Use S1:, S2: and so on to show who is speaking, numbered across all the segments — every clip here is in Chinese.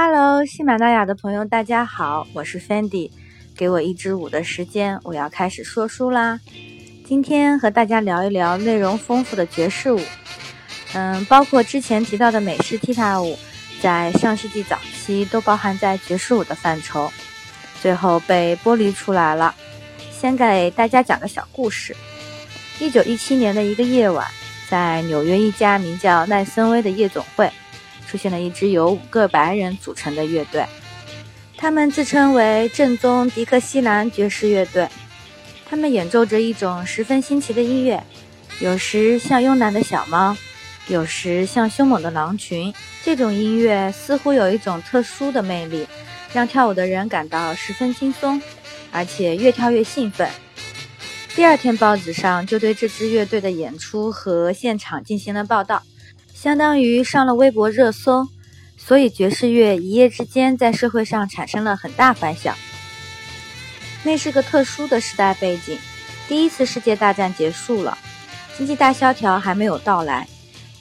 S1: Hello，喜马拉雅的朋友，大家好，我是 Fendi。给我一支舞的时间，我要开始说书啦。今天和大家聊一聊内容丰富的爵士舞。嗯，包括之前提到的美式踢踏舞，在上世纪早期都包含在爵士舞的范畴，最后被剥离出来了。先给大家讲个小故事。一九一七年的一个夜晚，在纽约一家名叫奈森威的夜总会。出现了一支由五个白人组成的乐队，他们自称为正宗迪克西兰爵士乐队。他们演奏着一种十分新奇的音乐，有时像慵懒的小猫，有时像凶猛的狼群。这种音乐似乎有一种特殊的魅力，让跳舞的人感到十分轻松，而且越跳越兴奋。第二天报纸上就对这支乐队的演出和现场进行了报道。相当于上了微博热搜，所以爵士乐一夜之间在社会上产生了很大反响。那是个特殊的时代背景，第一次世界大战结束了，经济大萧条还没有到来，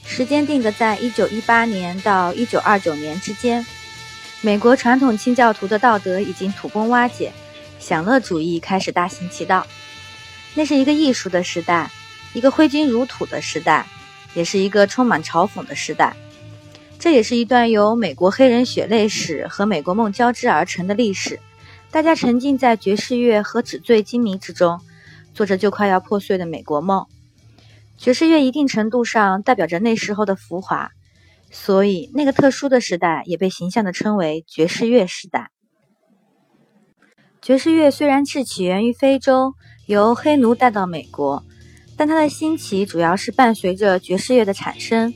S1: 时间定格在一九一八年到一九二九年之间。美国传统清教徒的道德已经土崩瓦解，享乐主义开始大行其道。那是一个艺术的时代，一个挥金如土的时代。也是一个充满嘲讽的时代，这也是一段由美国黑人血泪史和美国梦交织而成的历史。大家沉浸在爵士乐和纸醉金迷之中，做着就快要破碎的美国梦。爵士乐一定程度上代表着那时候的浮华，所以那个特殊的时代也被形象地称为爵士乐时代。爵士乐虽然是起源于非洲，由黑奴带到美国。但它的兴起主要是伴随着爵士乐的产生，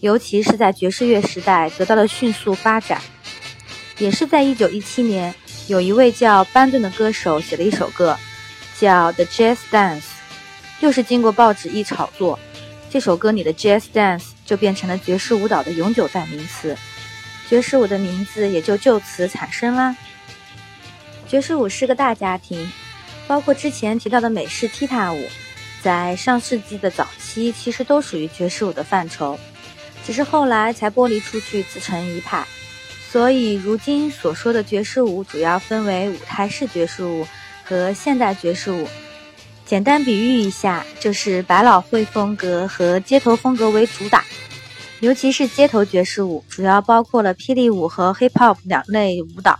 S1: 尤其是在爵士乐时代得到了迅速发展。也是在1917年，有一位叫班顿的歌手写了一首歌，叫《The Jazz Dance》，又是经过报纸一炒作，这首歌里的 Jazz Dance 就变成了爵士舞蹈的永久代名词，爵士舞的名字也就就此产生啦。爵士舞是个大家庭，包括之前提到的美式踢踏舞。在上世纪的早期，其实都属于爵士舞的范畴，只是后来才剥离出去自成一派。所以，如今所说的爵士舞主要分为舞台式爵士舞和现代爵士舞。简单比喻一下，就是百老汇风格和街头风格为主打，尤其是街头爵士舞，主要包括了霹雳舞和 hip hop 两类舞蹈。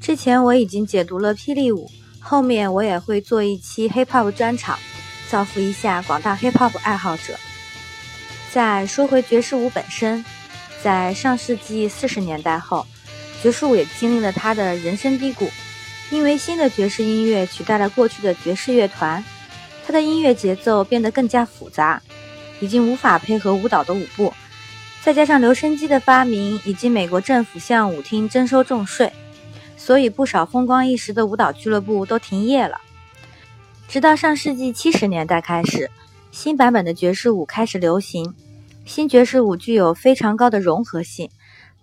S1: 之前我已经解读了霹雳舞，后面我也会做一期 hip hop 专场。造福一下广大 hip hop 爱好者。再说回爵士舞本身，在上世纪四十年代后，爵士舞也经历了它的人生低谷，因为新的爵士音乐取代了过去的爵士乐团，它的音乐节奏变得更加复杂，已经无法配合舞蹈的舞步。再加上留声机的发明，以及美国政府向舞厅征收重税，所以不少风光一时的舞蹈俱乐部都停业了。直到上世纪七十年代开始，新版本的爵士舞开始流行。新爵士舞具有非常高的融合性，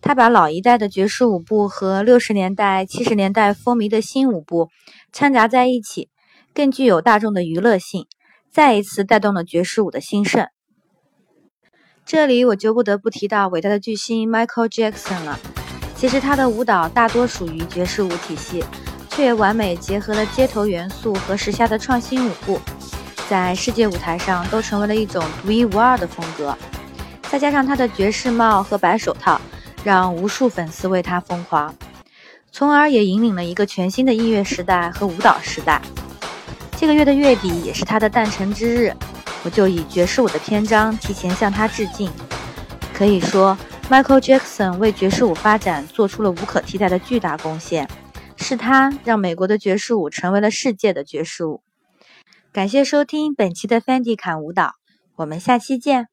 S1: 它把老一代的爵士舞步和六十年代、七十年代风靡的新舞步掺杂在一起，更具有大众的娱乐性，再一次带动了爵士舞的兴盛。这里我就不得不提到伟大的巨星 Michael Jackson 了。其实他的舞蹈大多属于爵士舞体系。却完美结合了街头元素和时下的创新舞步，在世界舞台上都成为了一种独一无二的风格。再加上他的爵士帽和白手套，让无数粉丝为他疯狂，从而也引领了一个全新的音乐时代和舞蹈时代。这个月的月底也是他的诞辰之日，我就以爵士舞的篇章提前向他致敬。可以说，Michael Jackson 为爵士舞发展做出了无可替代的巨大贡献。是他让美国的爵士舞成为了世界的爵士舞。感谢收听本期的 Fendi 侃舞蹈，我们下期见。